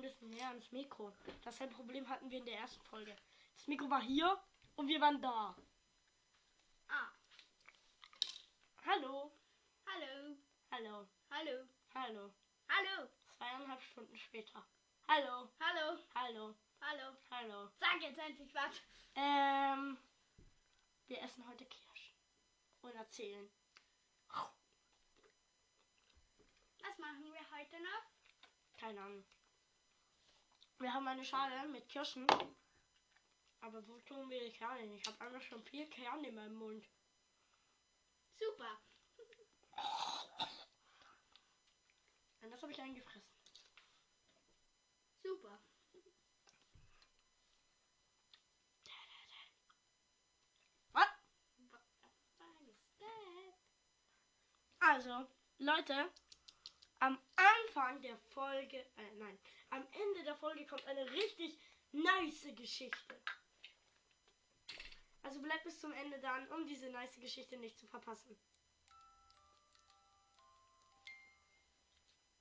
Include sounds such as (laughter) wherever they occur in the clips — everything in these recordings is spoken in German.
ein bisschen näher ans Mikro. Dasselbe Problem hatten wir in der ersten Folge. Das Mikro war hier und wir waren da. Ah, Hallo. hallo, Hallo. hallo, Hallo. hallo, Zweieinhalb Stunden später. Hallo. hallo, Hallo. hallo. Hallo. Sag jetzt endlich was. Ähm. Wir essen heute Kirschen. Und erzählen. Was machen wir heute noch? Keine Ahnung. Wir haben eine Schale mit Kirschen. Aber wo tun wir die Kerne hin? Ich habe einfach schon vier Kerne in meinem Mund. Super. Und das habe ich eingefressen. Super. Was? Also, Leute, am Anfang der Folge, äh, nein, am Ende der Folge kommt eine richtig nice Geschichte. Also bleibt bis zum Ende dann, um diese nice Geschichte nicht zu verpassen.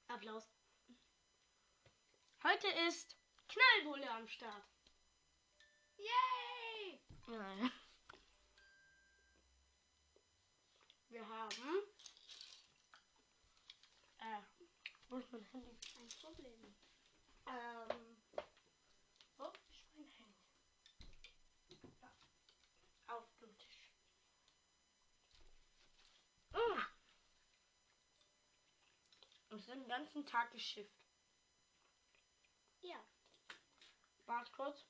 Applaus. Heute ist Knallbulle am Start. Yay! Nein. Wir haben. Äh, ist mein Handy? Ein Problem. Ähm. Wo ist mein Handy? Ja. Auf dem Tisch. Mm. Ich bin den ganzen Tag geschifft. Ja. Warte kurz.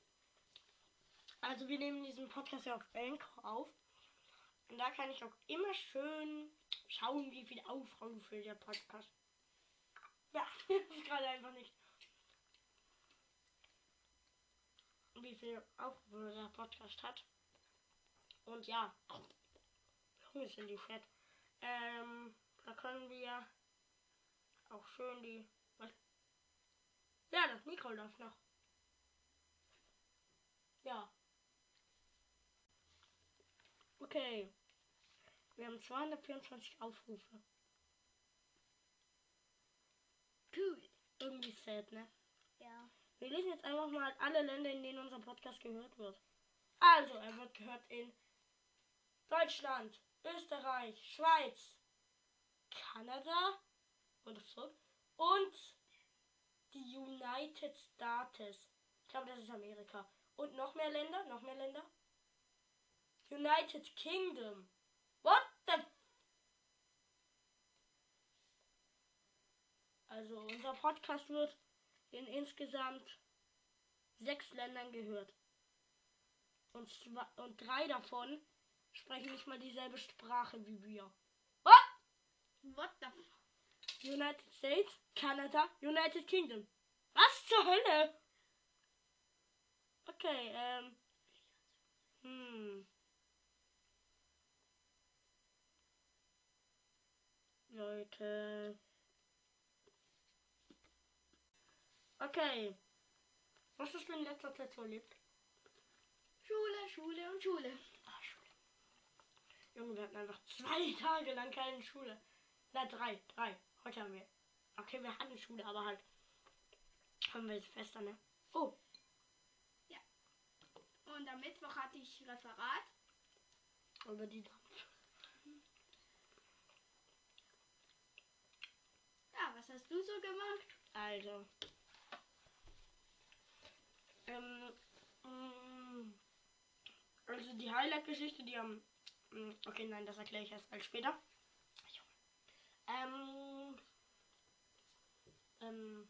Also wir nehmen diesen Podcast ja auf Anchor auf. Und da kann ich auch immer schön schauen, wie viele Aufrufe der Podcast. Ja, das ist gerade einfach nicht. Wie viele Aufrufe der Podcast hat. Und ja. Junge, sind die fett. Ähm, da können wir auch schön die. Was? Ja, das Mikro läuft noch. Ja. Okay. Wir haben 224 Aufrufe. Cool. Irgendwie sad, ne? Ja. Wir lesen jetzt einfach mal alle Länder, in denen unser Podcast gehört wird. Also, er wird gehört in Deutschland, Österreich, Schweiz, Kanada und so und die United States. Ich glaube, das ist Amerika. Und noch mehr Länder, noch mehr Länder. United Kingdom. What the f- Also unser Podcast wird in insgesamt sechs Ländern gehört. Und, zwei, und drei davon sprechen nicht mal dieselbe Sprache wie wir. What the f United States, Kanada, United Kingdom. Was zur Hölle? Okay, ähm. Hm. Leute. Okay. Was hast du in letzter Zeit so erlebt? Schule, Schule und Schule. Ah, Schule. Junge, wir hatten einfach zwei (laughs) Tage lang keine Schule. Na, drei, drei. Heute haben wir. Okay, wir hatten Schule, aber halt. Haben wir jetzt fester, ne? Oh, Und am Mittwoch hatte ich Referat. über die. Ja, was hast du so gemacht? Also. Ähm. mm, Also die Highlight-Geschichte, die am. mm, Okay, nein, das erkläre ich erst mal später. Ähm. Ähm.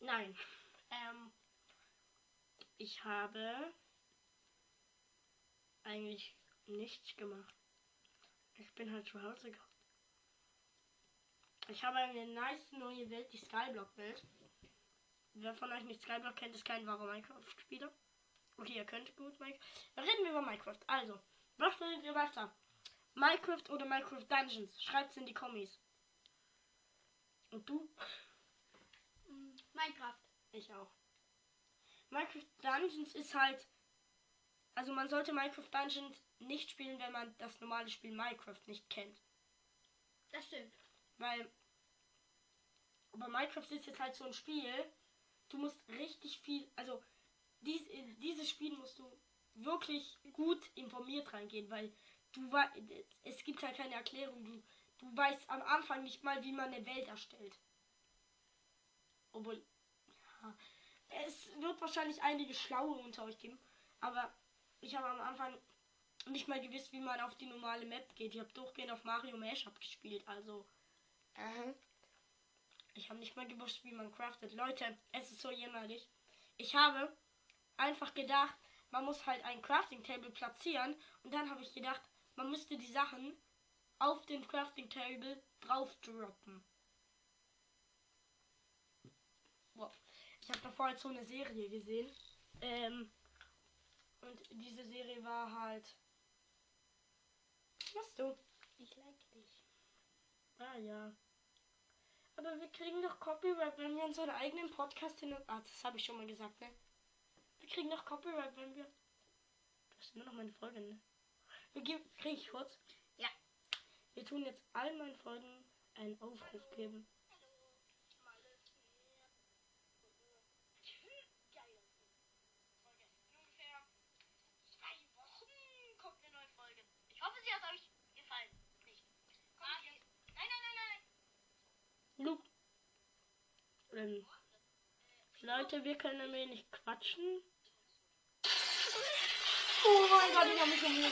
Nein. Ähm. Ich habe eigentlich nichts gemacht. Ich bin halt zu Hause gekommen. Ich habe eine nice neue Welt, die Skyblock-Welt. Wer von euch nicht Skyblock kennt, ist kein wahrer Minecraft-Spieler. Okay, ihr könnt gut Minecraft. Dann reden wir über Minecraft. Also, was findet ihr besser? Minecraft oder Minecraft Dungeons? Schreibt's in die Kommis. Und du? Minecraft. Ich auch. Minecraft Dungeons ist halt. Also man sollte Minecraft Dungeons nicht spielen, wenn man das normale Spiel Minecraft nicht kennt. Das stimmt. Weil Aber Minecraft ist jetzt halt so ein Spiel. Du musst richtig viel, also dies, in dieses Spiel musst du wirklich gut informiert reingehen, weil du es gibt halt keine Erklärung. Du, du weißt am Anfang nicht mal, wie man eine Welt erstellt. Obwohl, ja, es wird wahrscheinlich einige Schlaue unter euch geben, aber ich habe am Anfang nicht mal gewusst, wie man auf die normale Map geht. Ich habe durchgehend auf Mario Mashup gespielt, also Aha. Ich habe nicht mal gewusst, wie man craftet. Leute, es ist so jämmerlich. Ich habe einfach gedacht, man muss halt ein Crafting Table platzieren und dann habe ich gedacht, man müsste die Sachen auf dem Crafting Table drauf droppen. Boah. Ich habe davor halt so eine Serie gesehen. Ähm, und diese Serie war halt. Was du? Ich like dich. Ah ja. Aber wir kriegen doch Copyright, wenn wir unseren eigenen Podcast hin. Ah, das habe ich schon mal gesagt, ne? Wir kriegen doch Copyright, wenn wir. Das ist nur noch meine Folge, ne? Wir geben. Krieg ich kurz? Ja. Wir tun jetzt all meinen Folgen einen Aufruf geben. Lu ähm. Leute, wir können ein wenig quatschen. Oh mein Gott, ich habe mich schon wieder